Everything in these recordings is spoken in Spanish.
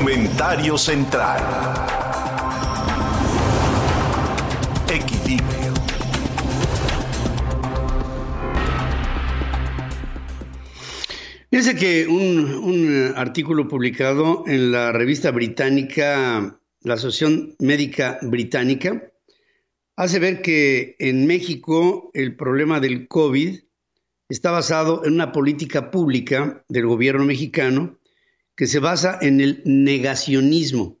Comentario central. Equilibrio. Fíjense que un, un artículo publicado en la revista británica, la Asociación Médica Británica, hace ver que en México el problema del COVID está basado en una política pública del gobierno mexicano que se basa en el negacionismo,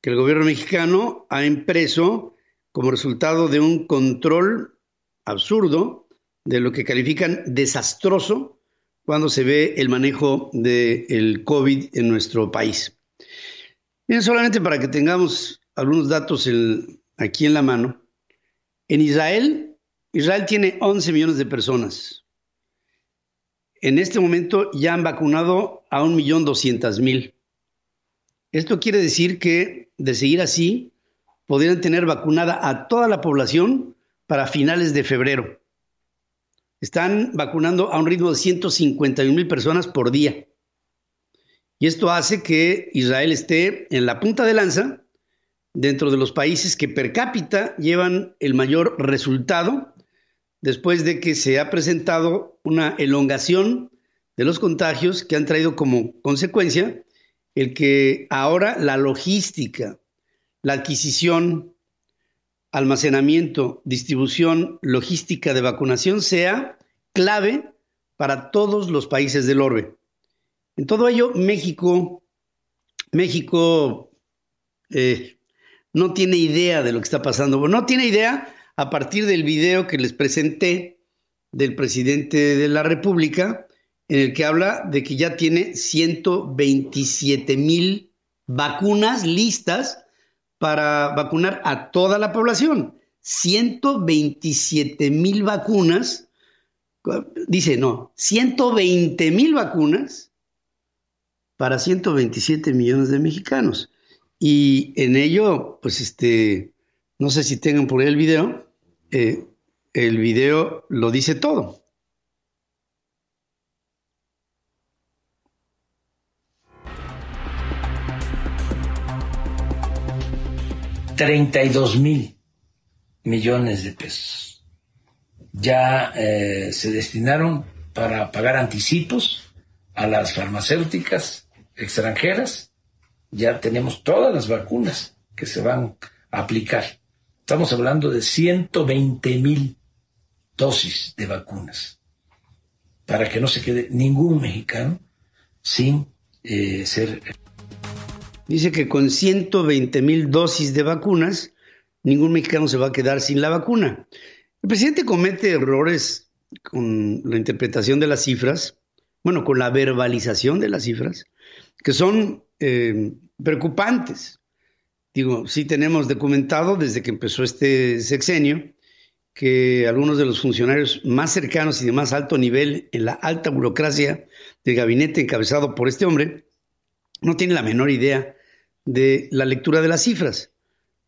que el gobierno mexicano ha impreso como resultado de un control absurdo de lo que califican desastroso cuando se ve el manejo del COVID en nuestro país. Bien, solamente para que tengamos algunos datos aquí en la mano, en Israel, Israel tiene 11 millones de personas. En este momento ya han vacunado a 1.200.000. Esto quiere decir que, de seguir así, podrían tener vacunada a toda la población para finales de febrero. Están vacunando a un ritmo de 151 mil personas por día. Y esto hace que Israel esté en la punta de lanza dentro de los países que per cápita llevan el mayor resultado después de que se ha presentado una elongación de los contagios que han traído como consecuencia el que ahora la logística, la adquisición, almacenamiento, distribución, logística de vacunación sea clave para todos los países del orbe. En todo ello, México, México eh, no tiene idea de lo que está pasando. No tiene idea a partir del video que les presenté del presidente de la República, en el que habla de que ya tiene 127 mil vacunas listas para vacunar a toda la población. 127 mil vacunas, dice no, 120 mil vacunas para 127 millones de mexicanos. Y en ello, pues este, no sé si tengan por ahí el video, eh, el video lo dice todo. Treinta y dos mil millones de pesos. Ya eh, se destinaron para pagar anticipos a las farmacéuticas extranjeras ya tenemos todas las vacunas que se van a aplicar. Estamos hablando de 120 mil dosis de vacunas para que no se quede ningún mexicano sin eh, ser. Dice que con 120 mil dosis de vacunas, ningún mexicano se va a quedar sin la vacuna. El presidente comete errores con la interpretación de las cifras, bueno, con la verbalización de las cifras, que son eh, preocupantes. Digo, sí tenemos documentado desde que empezó este sexenio que algunos de los funcionarios más cercanos y de más alto nivel en la alta burocracia del gabinete encabezado por este hombre no tienen la menor idea de la lectura de las cifras.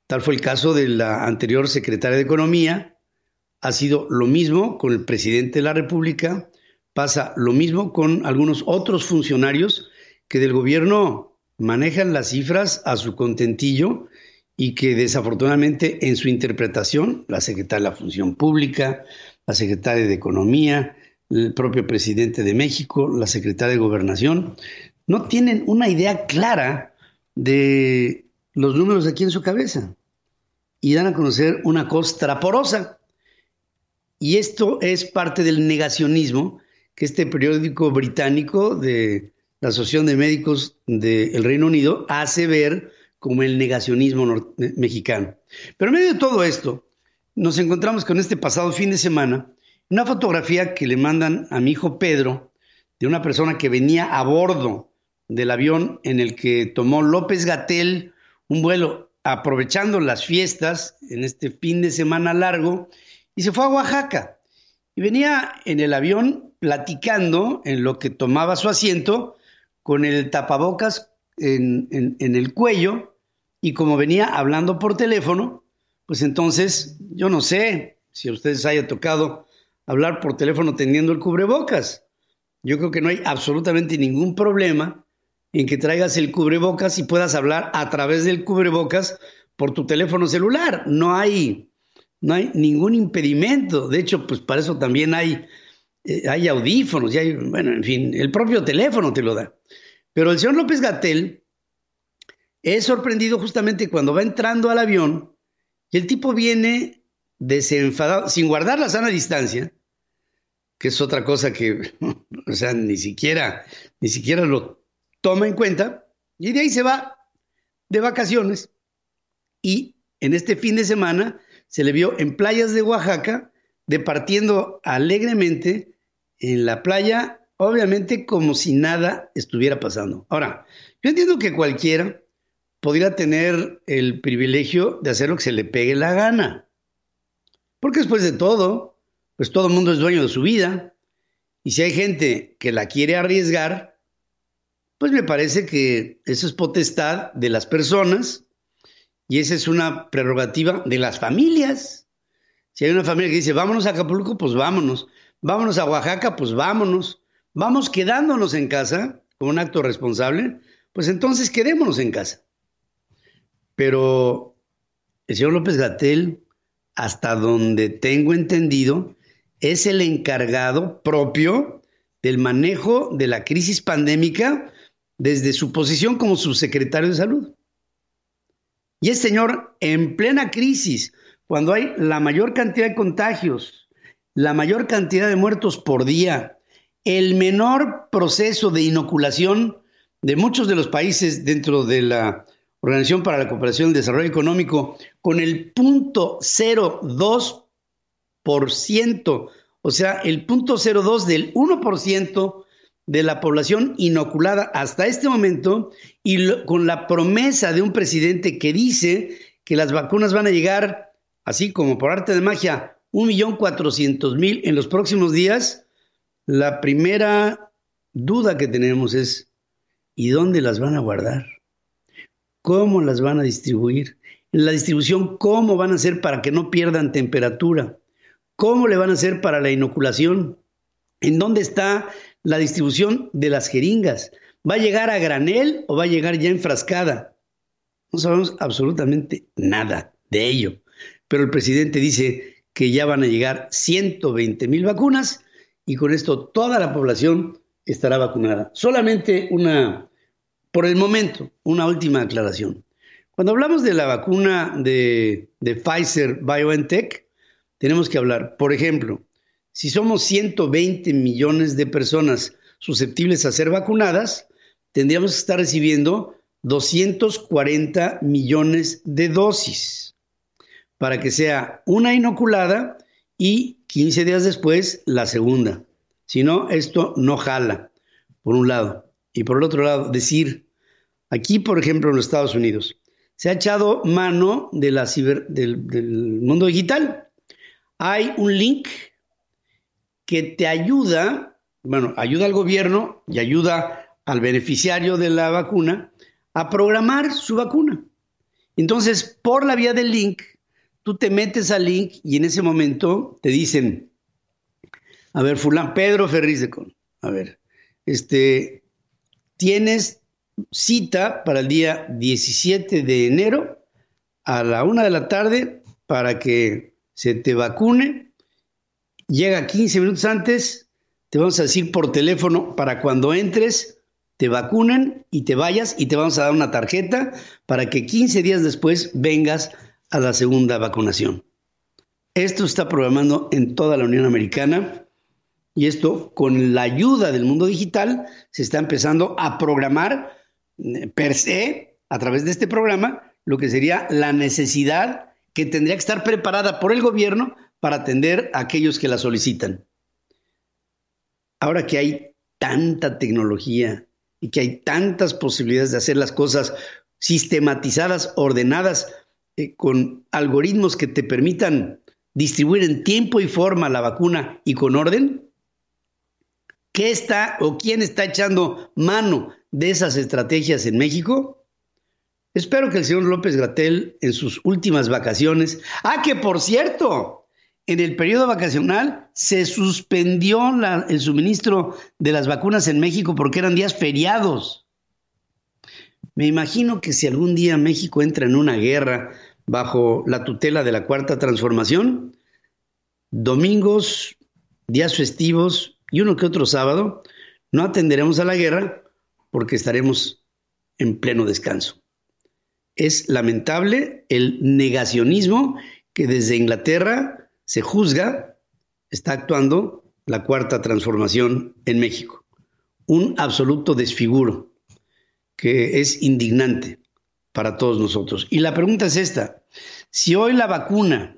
Tal fue el caso de la anterior secretaria de Economía. Ha sido lo mismo con el presidente de la República. Pasa lo mismo con algunos otros funcionarios que del gobierno manejan las cifras a su contentillo y que desafortunadamente en su interpretación, la secretaria de la Función Pública, la secretaria de Economía, el propio presidente de México, la secretaria de Gobernación, no tienen una idea clara de los números aquí en su cabeza y dan a conocer una costra porosa. Y esto es parte del negacionismo que este periódico británico de la Asociación de Médicos del Reino Unido hace ver como el negacionismo mexicano. Pero en medio de todo esto, nos encontramos con este pasado fin de semana una fotografía que le mandan a mi hijo Pedro de una persona que venía a bordo del avión en el que tomó López Gatel un vuelo aprovechando las fiestas en este fin de semana largo y se fue a Oaxaca. Y venía en el avión platicando en lo que tomaba su asiento con el tapabocas en, el cuello y como venía hablando por teléfono, pues entonces yo no sé si a ustedes haya tocado hablar por teléfono teniendo el cubrebocas. Yo creo que no hay absolutamente ningún problema en que traigas el cubrebocas y puedas hablar a través del cubrebocas por tu teléfono celular. No hay, no hay ningún impedimento. De hecho, pues para eso también hay, eh, hay audífonos, y hay, bueno, en fin, el propio teléfono te lo da. Pero el señor López Gatel es sorprendido justamente cuando va entrando al avión y el tipo viene desenfadado, sin guardar la sana distancia, que es otra cosa que, o sea, ni siquiera, ni siquiera lo toma en cuenta, y de ahí se va de vacaciones. Y en este fin de semana se le vio en playas de Oaxaca, departiendo alegremente en la playa, obviamente como si nada estuviera pasando. Ahora, yo entiendo que cualquiera podría tener el privilegio de hacer lo que se le pegue la gana. Porque después de todo, pues todo el mundo es dueño de su vida. Y si hay gente que la quiere arriesgar, pues me parece que eso es potestad de las personas y esa es una prerrogativa de las familias. Si hay una familia que dice, vámonos a Acapulco, pues vámonos. Vámonos a Oaxaca, pues vámonos. Vamos quedándonos en casa como un acto responsable, pues entonces quedémonos en casa. Pero el señor López Gatel, hasta donde tengo entendido, es el encargado propio del manejo de la crisis pandémica desde su posición como subsecretario de salud. Y este señor, en plena crisis, cuando hay la mayor cantidad de contagios, la mayor cantidad de muertos por día, el menor proceso de inoculación de muchos de los países dentro de la Organización para la Cooperación y el Desarrollo Económico, con el punto 0,2%, o sea, el punto 0,2 del 1% de la población inoculada hasta este momento y con la promesa de un presidente que dice que las vacunas van a llegar, así como por arte de magia, un millón cuatrocientos mil en los próximos días, la primera duda que tenemos es, ¿y dónde las van a guardar? cómo las van a distribuir, la distribución, cómo van a hacer para que no pierdan temperatura, cómo le van a hacer para la inoculación, en dónde está la distribución de las jeringas, ¿va a llegar a granel o va a llegar ya enfrascada? No sabemos absolutamente nada de ello, pero el presidente dice que ya van a llegar 120 mil vacunas y con esto toda la población estará vacunada. Solamente una por el momento, una última aclaración. Cuando hablamos de la vacuna de, Pfizer BioNTech, tenemos que hablar, por ejemplo, si somos 120 millones de personas susceptibles a ser vacunadas, tendríamos que estar recibiendo 240 millones de dosis para que sea una inoculada y 15 días después la segunda. Si no, esto no jala, por un lado. Y por el otro lado, decir, aquí por ejemplo en los Estados Unidos, se ha echado mano de la del, del mundo digital. Hay un link que te ayuda, bueno, ayuda al gobierno y ayuda al beneficiario de la vacuna a programar su vacuna. Entonces, por la vía del link, tú te metes al link y en ese momento te dicen, a ver, fulán, Pedro Ferriz de Con, a ver, este, tienes cita para el día 17 de enero a la una de la tarde para que se te vacune. Llega 15 minutos antes, te vamos a decir por teléfono para cuando entres, te vacunen y te vayas y te vamos a dar una tarjeta para que 15 días después vengas a la segunda vacunación. Esto está programando en toda la Unión Americana y esto con la ayuda del mundo digital se está empezando a programar eh, per se, a través de este programa, lo que sería la necesidad que tendría que estar preparada por el gobierno para atender a aquellos que la solicitan. Ahora que hay tanta tecnología y que hay tantas posibilidades de hacer las cosas sistematizadas, ordenadas, eh, con algoritmos que te permitan distribuir en tiempo y forma la vacuna y con orden, ¿qué está o quién está echando mano de esas estrategias en México? Espero que el señor López Gratel en sus últimas vacaciones, ah, que por cierto, en el periodo vacacional se suspendió el suministro de las vacunas en México porque eran días feriados. Me imagino que si algún día México entra en una guerra bajo la tutela de la Cuarta Transformación, domingos, días festivos y uno que otro sábado, no atenderemos a la guerra porque estaremos en pleno descanso. Es lamentable el negacionismo que desde Inglaterra se juzga, está actuando la cuarta transformación en México. Un absoluto desfiguro que es indignante para todos nosotros. Y la pregunta es esta, si hoy la vacuna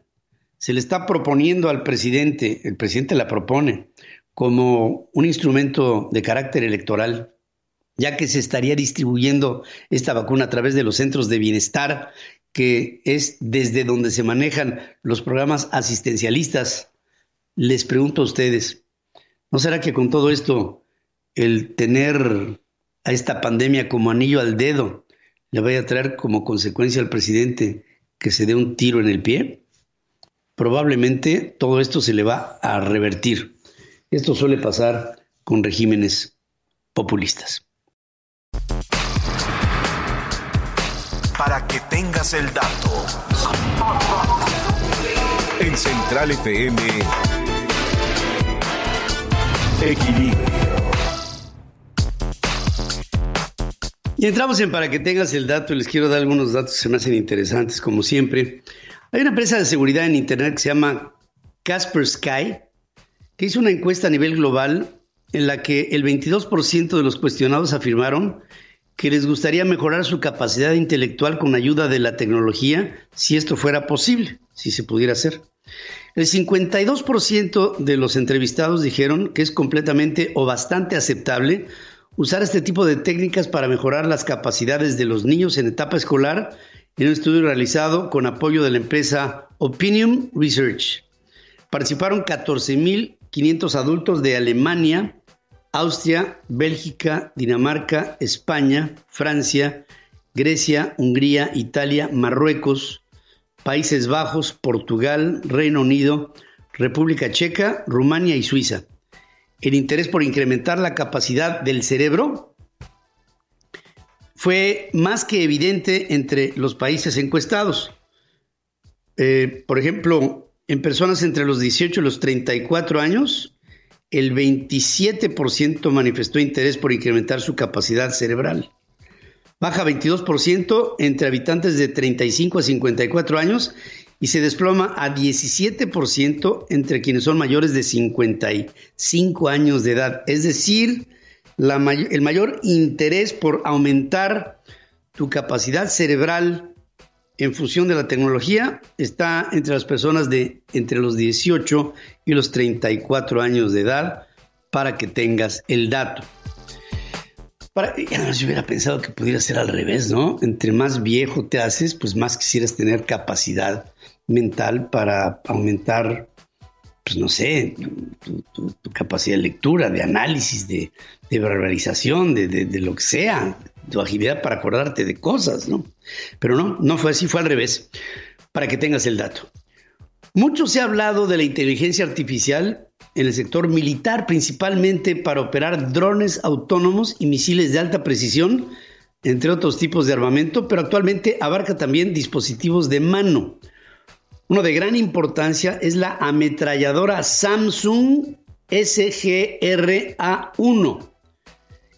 se le está proponiendo al presidente, el presidente la propone como un instrumento de carácter electoral, ya que se estaría distribuyendo esta vacuna a través de los centros de bienestar, que es desde donde se manejan los programas asistencialistas. Les pregunto a ustedes, ¿no será que con todo esto el tener a esta pandemia como anillo al dedo le vaya a traer como consecuencia al presidente que se dé un tiro en el pie? Probablemente todo esto se le va a revertir. Esto suele pasar con regímenes populistas. Para que tengas el dato. En Central FM. Equilibrio. Y entramos en para que tengas el dato, les quiero dar algunos datos que se me hacen interesantes, como siempre. Hay una empresa de seguridad en Internet que se llama Casper Sky, que hizo una encuesta a nivel global en la que el 22% de los cuestionados afirmaron que les gustaría mejorar su capacidad intelectual con ayuda de la tecnología si esto fuera posible, si se pudiera hacer. El 52% de los entrevistados dijeron que es completamente o bastante aceptable usar este tipo de técnicas para mejorar las capacidades de los niños en etapa escolar en un estudio realizado con apoyo de la empresa Opinion Research. Participaron 14.500 adultos de Alemania, Austria, Bélgica, Dinamarca, España, Francia, Grecia, Hungría, Italia, Marruecos, Países Bajos, Portugal, Reino Unido, República Checa, Rumania y Suiza el interés por incrementar la capacidad del cerebro fue más que evidente entre los países encuestados. Eh, por ejemplo, en personas entre los 18 y los 34 años, el 27% manifestó interés por incrementar su capacidad cerebral. Baja 22% entre habitantes de 35 a 54 años y se desploma a 17% entre quienes son mayores de 55 años de edad. Es decir, el mayor interés por aumentar tu capacidad cerebral en función de la tecnología está entre las personas de entre los 18 y los 34 años de edad para que tengas el dato. Para, yo hubiera pensado que pudiera ser al revés, ¿no? Entre más viejo te haces, pues más quisieras tener capacidad mental para aumentar, pues no sé, tu, capacidad de lectura, de análisis, de, verbalización, de, lo que sea, tu agilidad para acordarte de cosas, ¿no? Pero no, no fue así, fue al revés, para que tengas el dato. Mucho se ha hablado de la inteligencia artificial en el sector militar, principalmente para operar drones autónomos y misiles de alta precisión, entre otros tipos de armamento, pero actualmente abarca también dispositivos de mano, uno de gran importancia es la ametralladora Samsung SGRA-1,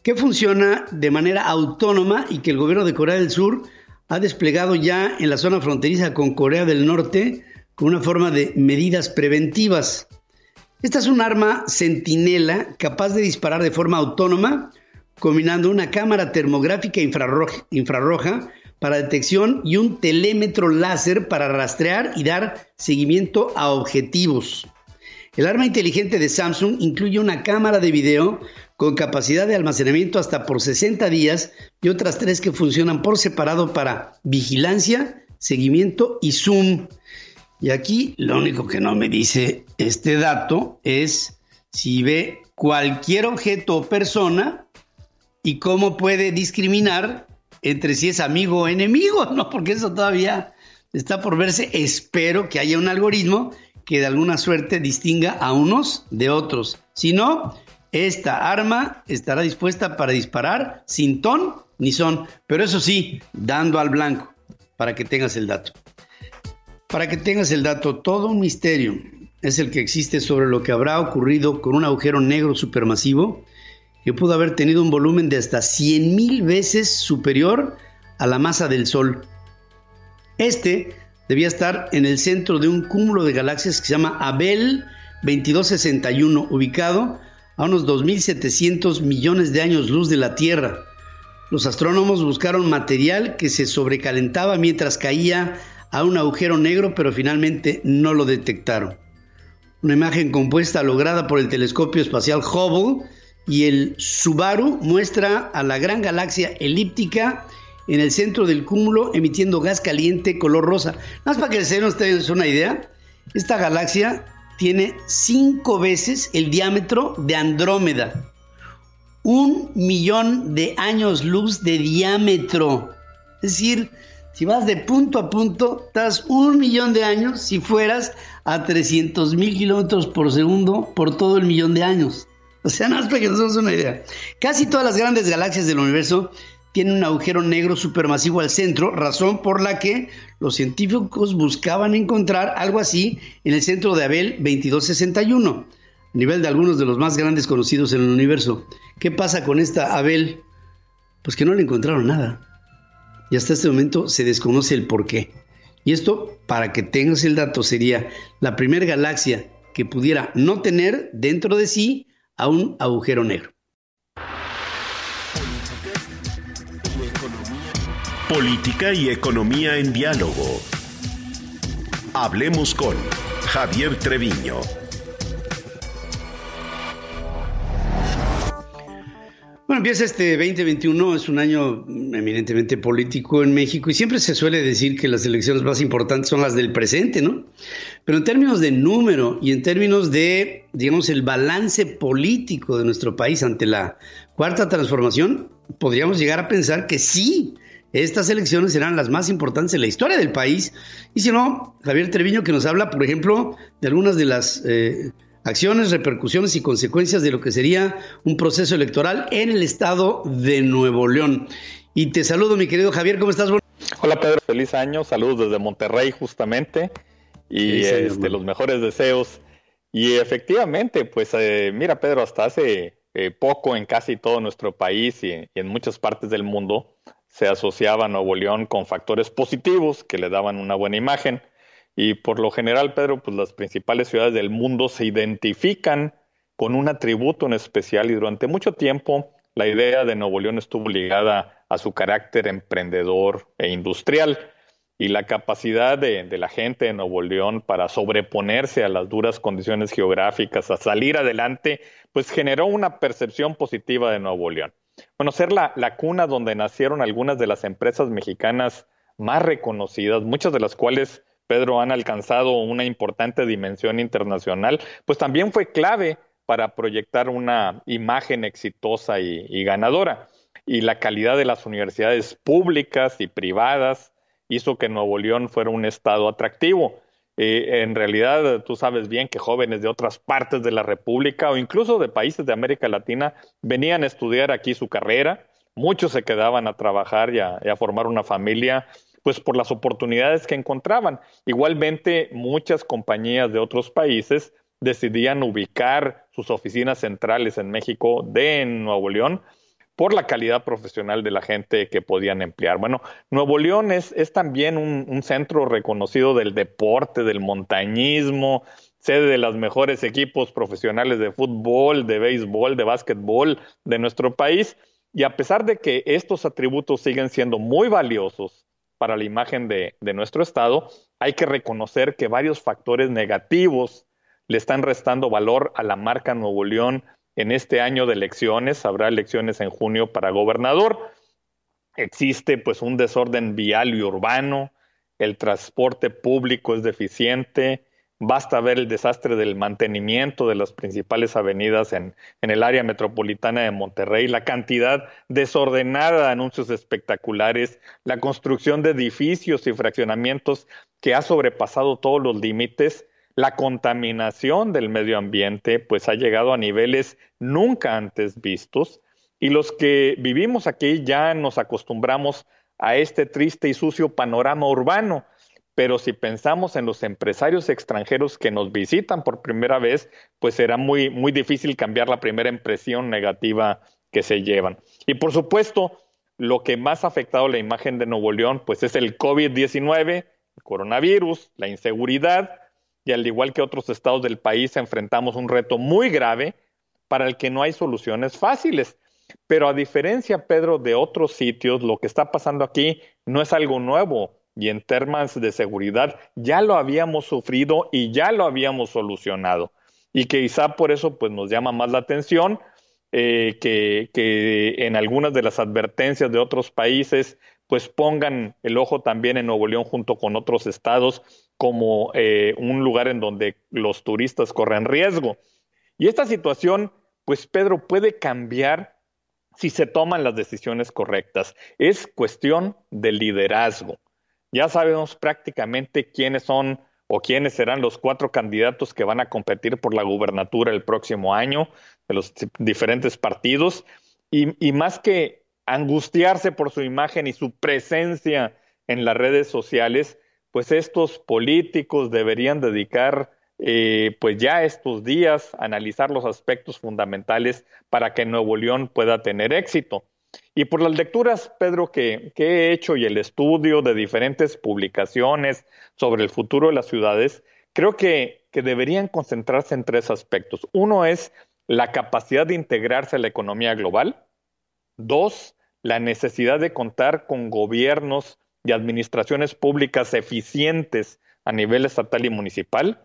que funciona de manera autónoma y que el gobierno de Corea del Sur ha desplegado ya en la zona fronteriza con Corea del Norte con una forma de medidas preventivas. Esta es un arma centinela capaz de disparar de forma autónoma, combinando una cámara termográfica infrarroja, infrarroja para detección y un telémetro láser para rastrear y dar seguimiento a objetivos. El arma inteligente de Samsung incluye una cámara de video con capacidad de almacenamiento hasta por 60 días y otras tres que funcionan por separado para vigilancia, seguimiento y zoom. Y aquí lo único que no me dice este dato es si ve cualquier objeto o persona y cómo puede discriminar entre si es amigo o enemigo, ¿no? Porque eso todavía está por verse. Espero que haya un algoritmo que de alguna suerte distinga a unos de otros. Si no, esta arma estará dispuesta para disparar sin ton ni son, pero eso sí, dando al blanco, para que tengas el dato. Para que tengas el dato, todo un misterio es el que existe sobre lo que habrá ocurrido con un agujero negro supermasivo que pudo haber tenido un volumen de hasta 100 mil veces superior a la masa del Sol. Este debía estar en el centro de un cúmulo de galaxias que se llama Abel 2261, ubicado a unos 2.700 millones de años luz de la Tierra. Los astrónomos buscaron material que se sobrecalentaba mientras caía a un agujero negro, pero finalmente no lo detectaron. Una imagen compuesta lograda por el telescopio espacial Hubble y el Subaru muestra a la gran galaxia elíptica en el centro del cúmulo emitiendo gas caliente color rosa. Más para que se den una idea, esta galaxia tiene cinco veces el diámetro de Andrómeda. Un millón de años luz de diámetro. Es decir, si vas de punto a punto, estás un millón de años si fueras a 300 mil kilómetros por segundo por todo el millón de años. O sea, nada más para que nos demos una idea. Casi todas las grandes galaxias del universo tienen un agujero negro supermasivo al centro, razón por la que los científicos buscaban encontrar algo así en el centro de Abel 2261, a nivel de algunos de los más grandes conocidos en el universo. ¿Qué pasa con esta Abel? Pues que no le encontraron nada y hasta este momento se desconoce el por qué. Y esto, para que tengas el dato, sería la primera galaxia que pudiera no tener dentro de sí a un agujero negro. Política y economía en diálogo. Hablemos con Javier Treviño. Bueno, empieza este 2021, es un año eminentemente político en México y siempre se suele decir que las elecciones más importantes son las del presente, ¿no? Pero en términos de número y en términos de, digamos, el balance político de nuestro país ante la cuarta transformación, podríamos llegar a pensar que sí, estas elecciones serán las más importantes en la historia del país. Y si no, Javier Treviño que nos habla, por ejemplo, de algunas de las... Eh, acciones, repercusiones y consecuencias de lo que sería un proceso electoral en el estado de Nuevo León. Y te saludo, mi querido Javier, ¿cómo estás? Hola Pedro, feliz año, saludos desde Monterrey justamente y este, los mejores deseos. Y efectivamente, pues eh, mira Pedro, hasta hace eh, poco en casi todo nuestro país y, y, en muchas partes del mundo se asociaba Nuevo León con factores positivos que le daban una buena imagen y por lo general, Pedro, pues las principales ciudades del mundo se identifican con un atributo en especial y durante mucho tiempo la idea de Nuevo León estuvo ligada a su carácter emprendedor e industrial y la capacidad de, de, la gente de Nuevo León para sobreponerse a las duras condiciones geográficas, a salir adelante, pues generó una percepción positiva de Nuevo León. Bueno, ser la, la cuna donde nacieron algunas de las empresas mexicanas más reconocidas, muchas de las cuales Pedro, han alcanzado una importante dimensión internacional, pues también fue clave para proyectar una imagen exitosa y, ganadora. Y la calidad de las universidades públicas y privadas hizo que Nuevo León fuera un estado atractivo. Eh, en realidad, tú sabes bien que jóvenes de otras partes de la República o incluso de países de América Latina venían a estudiar aquí su carrera, muchos se quedaban a trabajar y a formar una familia pues por las oportunidades que encontraban. Igualmente, muchas compañías de otros países decidían ubicar sus oficinas centrales en México de Nuevo León por la calidad profesional de la gente que podían emplear. Bueno, Nuevo León es, también un, un, centro reconocido del deporte, del montañismo, sede de los mejores equipos profesionales de fútbol, de béisbol, de básquetbol de nuestro país. Y a pesar de que estos atributos siguen siendo muy valiosos para la imagen de, nuestro Estado, hay que reconocer que varios factores negativos le están restando valor a la marca Nuevo León en este año de elecciones. Habrá elecciones en junio para gobernador. Existe pues un desorden vial y urbano, el transporte público es deficiente, Basta ver el desastre del mantenimiento de las principales avenidas en, en, el área metropolitana de Monterrey, la cantidad desordenada de anuncios espectaculares, la construcción de edificios y fraccionamientos que ha sobrepasado todos los límites, la contaminación del medio ambiente, pues ha llegado a niveles nunca antes vistos, Y los que vivimos aquí ya nos acostumbramos a este triste y sucio panorama urbano. Pero si pensamos en los empresarios extranjeros que nos visitan por primera vez, pues será muy, muy difícil cambiar la primera impresión negativa que se llevan. Y por supuesto, lo que más ha afectado la imagen de Nuevo León, pues es el COVID-19, el coronavirus, la inseguridad, y al igual que otros estados del país, enfrentamos un reto muy grave para el que no hay soluciones fáciles. Pero a diferencia, Pedro, de otros sitios, lo que está pasando aquí no es algo nuevo y en temas de seguridad ya lo habíamos sufrido y ya lo habíamos solucionado. Y quizá por eso pues, nos llama más la atención eh, que, que en algunas de las advertencias de otros países pues pongan el ojo también en Nuevo León junto con otros estados como eh, un lugar en donde los turistas corren riesgo. Y esta situación, pues Pedro, puede cambiar si se toman las decisiones correctas. Es cuestión de liderazgo. Ya sabemos prácticamente quiénes son o quiénes serán los cuatro candidatos que van a competir por la gubernatura el próximo año de los diferentes partidos. Y, más que angustiarse por su imagen y su presencia en las redes sociales, pues estos políticos deberían dedicar eh, pues ya estos días a analizar los aspectos fundamentales para que Nuevo León pueda tener éxito. Y por las lecturas, Pedro, que, he hecho y el estudio de diferentes publicaciones sobre el futuro de las ciudades, creo que, que deberían concentrarse en tres aspectos. Uno es la capacidad de integrarse a la economía global. Dos, la necesidad de contar con gobiernos y administraciones públicas eficientes a nivel estatal y municipal.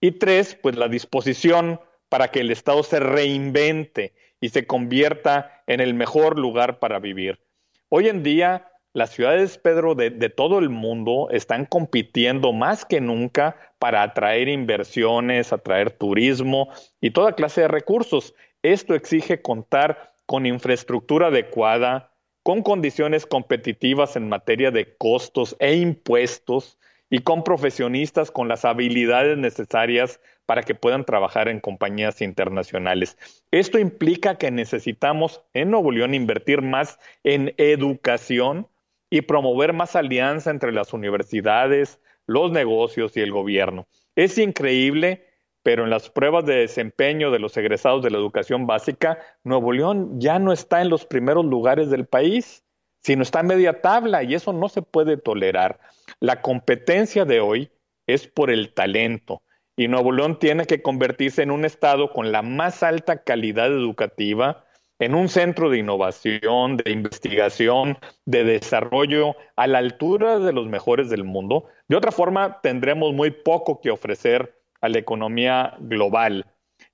Y tres, pues la disposición para que el Estado se reinvente y se convierta en el mejor lugar para vivir. Hoy en día, las ciudades, Pedro, de, de, todo el mundo están compitiendo más que nunca para atraer inversiones, atraer turismo y toda clase de recursos. Esto exige contar con infraestructura adecuada, con condiciones competitivas en materia de costos e impuestos y con profesionistas con las habilidades necesarias para que puedan trabajar en compañías internacionales. Esto implica que necesitamos en Nuevo León invertir más en educación y promover más alianza entre las universidades, los negocios y el gobierno. Es increíble, pero en las pruebas de desempeño de los egresados de la educación básica, Nuevo León ya no está en los primeros lugares del país, sino está en media tabla y eso no se puede tolerar. La competencia de hoy es por el talento, y Nuevo León tiene que convertirse en un estado con la más alta calidad educativa, en un centro de innovación, de investigación, de desarrollo a la altura de los mejores del mundo. De otra forma, tendremos muy poco que ofrecer a la economía global.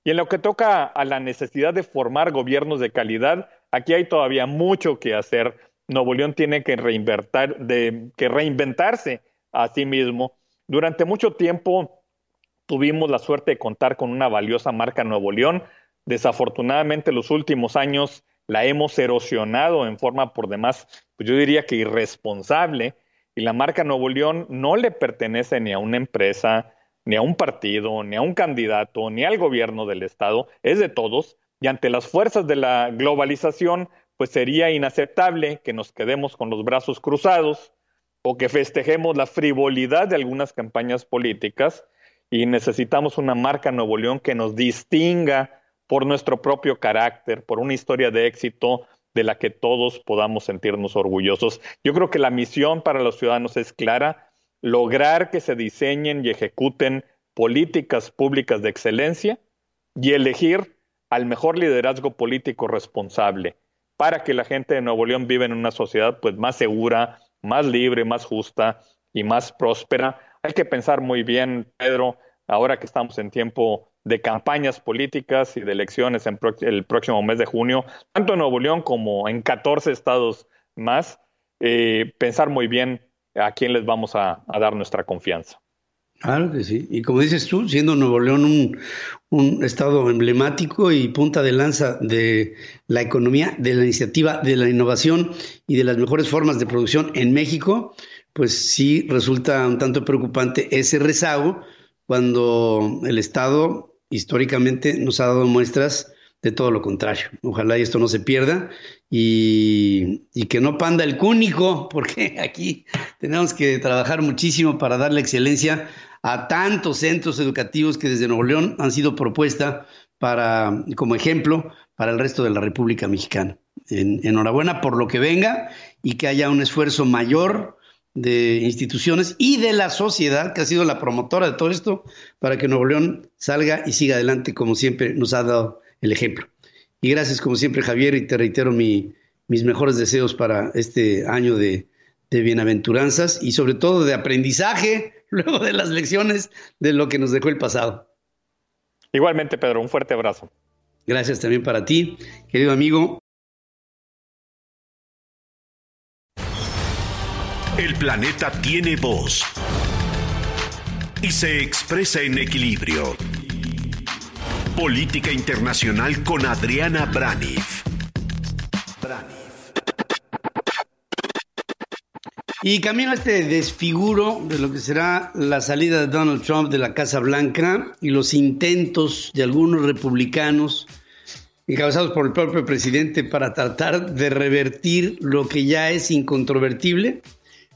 Y en lo que toca a la necesidad de formar gobiernos de calidad, aquí hay todavía mucho que hacer. Nuevo León tiene que, de, que reinventarse a sí mismo. Durante mucho tiempo tuvimos la suerte de contar con una valiosa marca Nuevo León. Desafortunadamente, los últimos años la hemos erosionado en forma por demás, pues yo diría que irresponsable. Y la marca Nuevo León no le pertenece ni a una empresa, ni a un partido, ni a un candidato, ni al gobierno del Estado, es de todos. Y ante las fuerzas de la globalización, pues sería inaceptable que nos quedemos con los brazos cruzados o que festejemos la frivolidad de algunas campañas políticas y necesitamos una marca Nuevo León que nos distinga por nuestro propio carácter, por una historia de éxito de la que todos podamos sentirnos orgullosos. Yo creo que la misión para los ciudadanos es clara, lograr que se diseñen y ejecuten políticas públicas de excelencia y elegir al mejor liderazgo político responsable para que la gente de Nuevo León viva en una sociedad pues más segura, más libre, más justa y más próspera. Hay que pensar muy bien, Pedro, ahora que estamos en tiempo de campañas políticas y de elecciones en el próximo mes de junio, tanto en Nuevo León como en 14 estados más, eh, pensar muy bien a quién les vamos a, dar nuestra confianza. Claro que sí. Y como dices tú, siendo Nuevo León un, un, estado emblemático y punta de lanza de la economía, de la iniciativa, de la innovación y de las mejores formas de producción en México, pues sí resulta un tanto preocupante ese rezago cuando el Estado históricamente nos ha dado muestras de todo lo contrario. Ojalá y esto no se pierda y, que no panda el cúnico, porque aquí tenemos que trabajar muchísimo para darle excelencia a tantos centros educativos que desde Nuevo León han sido propuesta para, como ejemplo para el resto de la República Mexicana. enhorabuena por lo que venga y que haya un esfuerzo mayor de instituciones y de la sociedad, que ha sido la promotora de todo esto, para que Nuevo León salga y siga adelante como siempre nos ha dado el ejemplo. Y gracias como siempre Javier y te reitero mis mejores deseos para este año de, de bienaventuranzas y sobre todo de aprendizaje luego de las lecciones de lo que nos dejó el pasado. Igualmente Pedro, un fuerte abrazo. Gracias también para ti, querido amigo. El planeta tiene voz y se expresa en equilibrio. Política Internacional con Adriana Braniff. Y camino a este desfiguro de lo que será la salida de Donald Trump de la Casa Blanca y los intentos de algunos republicanos encabezados por el propio presidente para tratar de revertir lo que ya es incontrovertible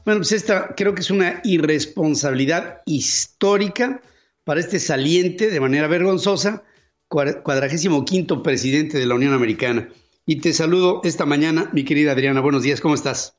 bueno, pues esta creo que es una irresponsabilidad histórica para este saliente de manera vergonzosa cuadragésimo quinto presidente de la Unión Americana. Y te saludo esta mañana, mi querida Adriana. Buenos días, ¿cómo estás?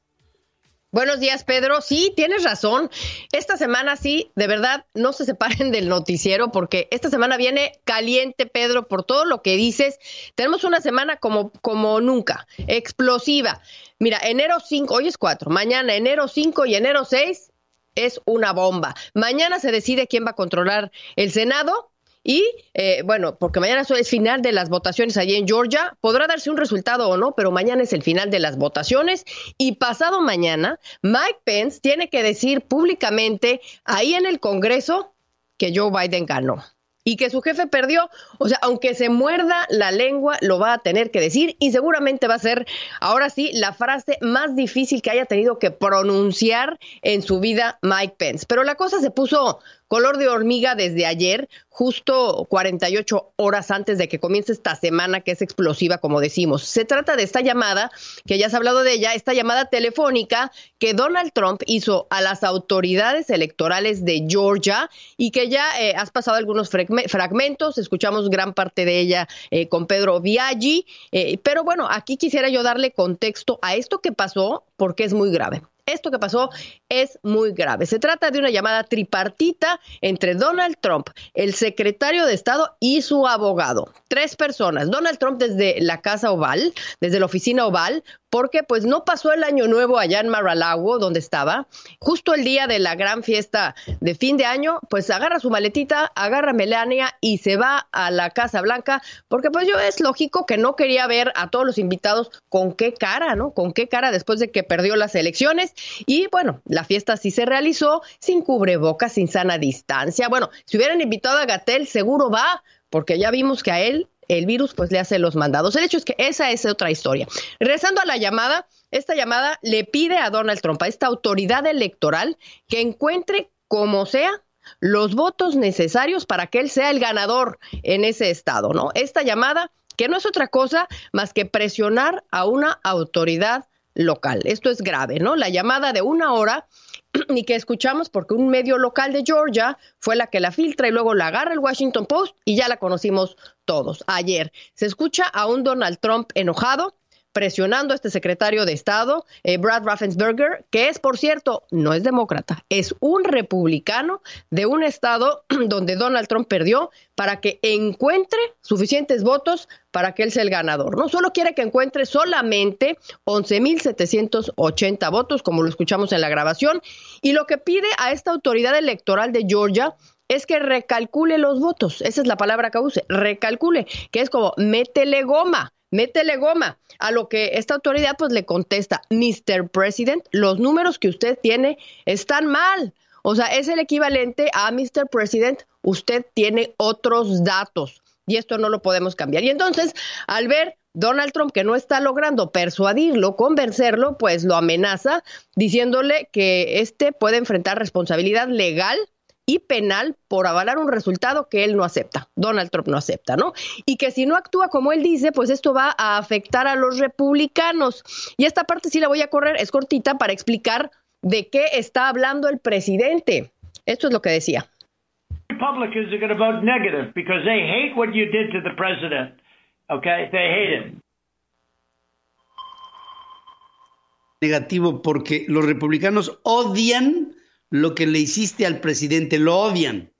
Buenos días, Pedro. Sí, tienes razón. Esta semana sí, de verdad, no se separen del noticiero porque esta semana viene caliente, Pedro, por todo lo que dices. Tenemos una semana como, como nunca, explosiva. Mira, enero 5, hoy es 4, mañana enero 5 y enero 6 es una bomba. Mañana se decide quién va a controlar el Senado y eh, bueno, porque mañana es final de las votaciones allí en Georgia, podrá darse un resultado o no, pero mañana es el final de las votaciones y pasado mañana Mike Pence tiene que decir públicamente ahí en el Congreso que Joe Biden ganó y que su jefe perdió. O sea, aunque se muerda la lengua, lo va a tener que decir y seguramente va a ser, ahora sí, la frase más difícil que haya tenido que pronunciar en su vida Mike Pence. Pero la cosa se puso color de hormiga desde ayer, justo 48 horas antes de que comience esta semana que es explosiva, como decimos. Se trata de esta llamada, que ya has hablado de ella, esta llamada telefónica que Donald Trump hizo a las autoridades electorales de Georgia y que ya eh, has pasado algunos fragmentos, escuchamos gran parte de ella eh, con Pedro Viaggi, eh, pero bueno, aquí quisiera yo darle contexto a esto que pasó porque es muy grave. Esto que pasó es muy grave. Se trata de una llamada tripartita entre Donald Trump, el secretario de Estado y su abogado. Tres personas. Donald Trump desde la Casa Oval, desde la oficina Oval, porque pues no pasó el año nuevo allá en Mar-a-Lago, donde estaba. Justo el día de la gran fiesta de fin de año, pues agarra su maletita, agarra Melania y se va a la Casa Blanca, porque pues yo es lógico que no quería ver a todos los invitados con qué cara, ¿no? Con qué cara después de que perdió las elecciones. Y bueno, la fiesta sí se realizó sin cubrebocas, sin sana distancia. Bueno, si hubieran invitado a Gatel, seguro va, porque ya vimos que a él el virus pues le hace los mandados. El hecho es que esa es otra historia. Regresando a la llamada, esta llamada le pide a Donald Trump, a esta autoridad electoral, que encuentre como sea los votos necesarios para que él sea el ganador en ese estado, ¿no? Esta llamada que no es otra cosa más que presionar a una autoridad local. Esto es grave, ¿no? La llamada de una hora y que escuchamos porque un medio local de Georgia fue la que la filtra y luego la agarra el Washington Post y ya la conocimos todos. Ayer se escucha a un Donald Trump enojado presionando a este secretario de Estado, eh, Brad Raffensberger, que es, por cierto, no es demócrata, es un republicano de un estado donde Donald Trump perdió para que encuentre suficientes votos para que él sea el ganador. No solo quiere que encuentre solamente 11.780 votos, como lo escuchamos en la grabación, y lo que pide a esta autoridad electoral de Georgia es que recalcule los votos. Esa es la palabra que use, recalcule, que es como métele goma métele goma. A lo que esta autoridad pues le contesta, Mr. President, los números que usted tiene están mal. O sea, es el equivalente a Mr. President, usted tiene otros datos y esto no lo podemos cambiar. Y entonces, al ver Donald Trump que no está logrando persuadirlo, convencerlo, pues lo amenaza diciéndole que este puede enfrentar responsabilidad legal y penal por avalar un resultado que él no acepta, Donald Trump no acepta, ¿no? Y que si no actúa como él dice, pues esto va a afectar a los republicanos. Y esta parte sí la voy a correr, es cortita para explicar de qué está hablando el presidente. Esto es lo que decía. Republicans are going to vote negative because they hate what you did to the president. Okay? They hate it. Negativo porque los republicanos odian lo que le hiciste al presidente, lo odian.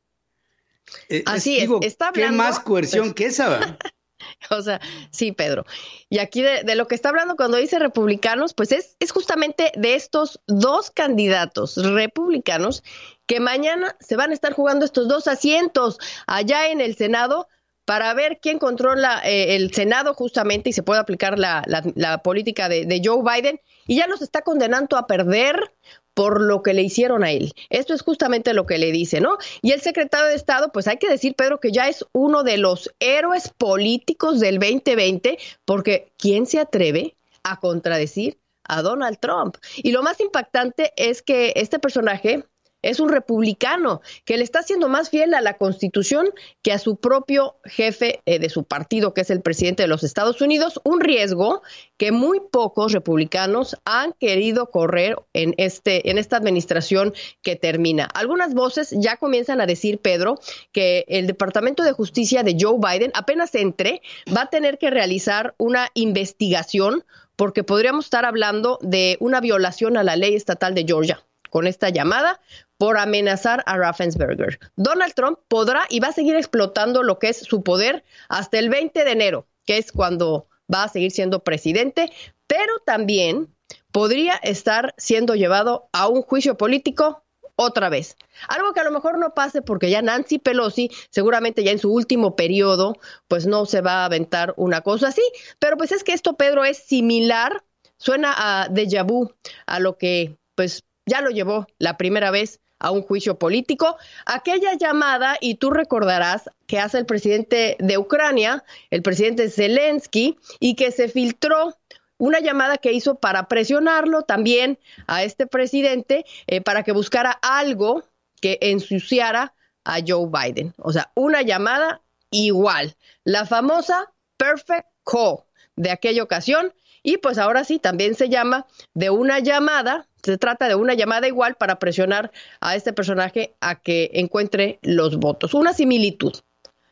Eh, Así es, está hablando, ¿Qué más coerción que esa? o sea, sí, Pedro. Y aquí de, lo que está hablando cuando dice republicanos, pues es, es justamente de estos dos candidatos republicanos que mañana se van a estar jugando estos dos asientos allá en el Senado para ver quién controla eh, el Senado justamente y se puede aplicar la, la, política de, de, Joe Biden y ya los está condenando a perder por lo que le hicieron a él. Esto es justamente lo que le dice, ¿no? Y el secretario de Estado, pues hay que decir, Pedro, que ya es uno de los héroes políticos del 2020, porque ¿quién se atreve a contradecir a Donald Trump? Y lo más impactante es que este personaje es un republicano que le está siendo más fiel a la Constitución que a su propio jefe eh, de su partido, que es el presidente de los Estados Unidos, un riesgo que muy pocos republicanos han querido correr en este en esta administración que termina. Algunas voces ya comienzan a decir, Pedro, que el Departamento de Justicia de Joe Biden apenas entre va a tener que realizar una investigación porque podríamos estar hablando de una violación a la ley estatal de Georgia con esta llamada por amenazar a Raffensberger. Donald Trump podrá y va a seguir explotando lo que es su poder hasta el 20 de enero, que es cuando va a seguir siendo presidente, pero también podría estar siendo llevado a un juicio político otra vez. Algo que a lo mejor no pase porque ya Nancy Pelosi, seguramente ya en su último periodo, pues no se va a aventar una cosa así. Pero pues es que esto, Pedro, es similar, suena a déjà vu, a lo que pues ya lo llevó la primera vez a un juicio político. Aquella llamada, y tú recordarás que hace el presidente de Ucrania, el presidente Zelensky, y que se filtró una llamada que hizo para presionarlo también a este presidente eh, para que buscara algo que ensuciara a Joe Biden. O sea, una llamada igual, la famosa Perfect Call de aquella ocasión. Y pues ahora sí, también se llama de una llamada se trata de una llamada igual para presionar a este personaje a que encuentre los votos. Una similitud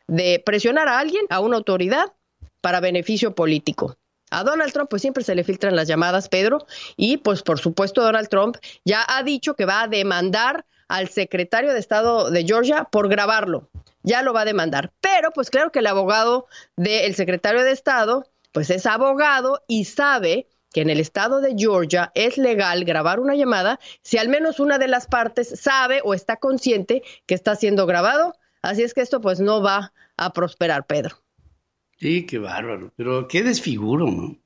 de presionar a alguien, a una autoridad, para beneficio político. A Donald Trump pues siempre se le filtran las llamadas, Pedro, y pues por supuesto Donald Trump ya ha dicho que va a demandar al secretario de Estado de Georgia por grabarlo. Ya lo va a demandar. Pero pues claro que el abogado del secretario de Estado pues es abogado y sabe que en el estado de Georgia es legal grabar una llamada si al menos una de las partes sabe o está consciente que está siendo grabado. Así es que esto pues no va a prosperar, Pedro. Sí, qué bárbaro, pero qué desfiguro, ¿no?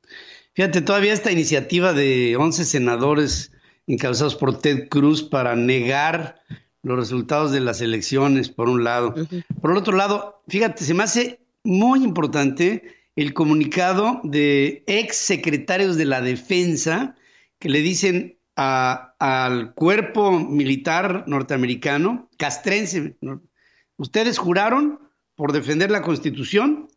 Fíjate, todavía esta iniciativa de 11 senadores encabezados por Ted Cruz para negar los resultados de las elecciones, por un lado. Por el otro lado, fíjate, se me hace muy importante el comunicado de ex secretarios de la defensa que le dicen al cuerpo militar norteamericano, castrense, ustedes juraron por defender la constitución,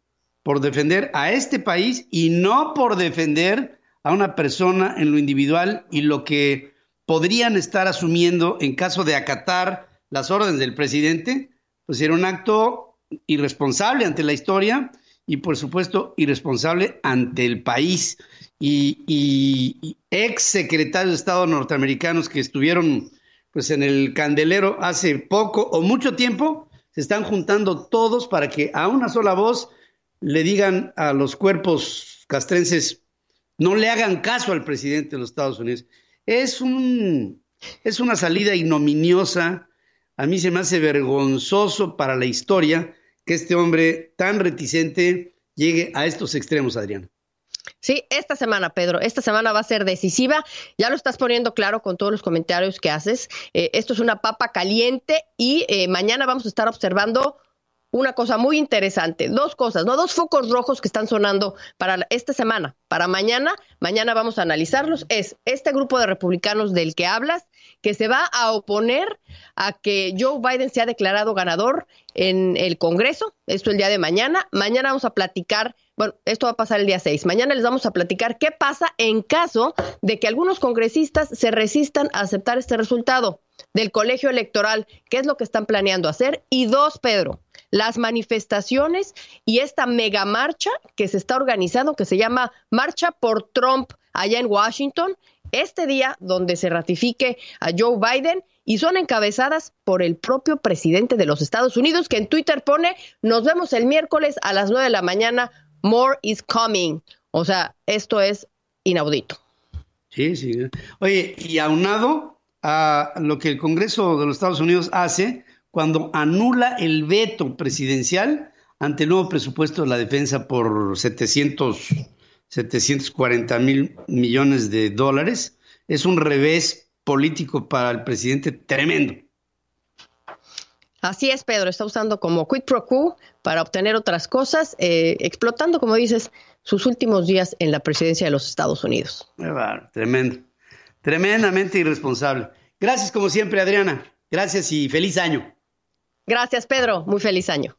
por defender a este país y no por defender a una persona en lo individual y lo que podrían estar asumiendo en caso de acatar las órdenes del presidente, pues era un acto irresponsable ante la historia y por supuesto irresponsable ante el país. Y, ex secretarios de Estado norteamericanos que estuvieron pues en el candelero hace poco o mucho tiempo, se están juntando todos para que a una sola voz le digan a los cuerpos castrenses, no le hagan caso al presidente de los Estados Unidos. Es, un, es una salida ignominiosa, a mí se me hace vergonzoso para la historia que este hombre tan reticente llegue a estos extremos, Adrián. Sí, esta semana, Pedro, esta semana va a ser decisiva. Ya lo estás poniendo claro con todos los comentarios que haces. Eh, esto es una papa caliente y eh, mañana vamos a estar observando una cosa muy interesante, dos cosas, no dos focos rojos que están sonando para esta semana, para mañana, mañana vamos a analizarlos, es este grupo de republicanos del que hablas, que se va a oponer a que Joe Biden sea declarado ganador en el Congreso, esto el día de mañana, mañana vamos a platicar bueno, esto va a pasar el día 6. Mañana les vamos a platicar qué pasa en caso de que algunos congresistas se resistan a aceptar este resultado del colegio electoral, qué es lo que están planeando hacer. Y dos, Pedro, las manifestaciones y esta mega marcha que se está organizando, que se llama Marcha por Trump allá en Washington, este día donde se ratifique a Joe Biden y son encabezadas por el propio presidente de los Estados Unidos, que en Twitter pone, nos vemos el miércoles a las 9 de la mañana, more is coming. O sea, esto es inaudito. Sí, sí. Oye, y aunado a lo que el Congreso de los Estados Unidos hace cuando anula el veto presidencial ante el nuevo presupuesto de la defensa por 700, 740 mil millones de dólares, es un revés político para el presidente tremendo. Así es, Pedro, está usando como quid pro quo para obtener otras cosas, eh, explotando, como dices, sus últimos días en la presidencia de los Estados Unidos. Tremendo, tremendamente irresponsable. Gracias como siempre, Adriana. Gracias y feliz año. Gracias, Pedro. Muy feliz año.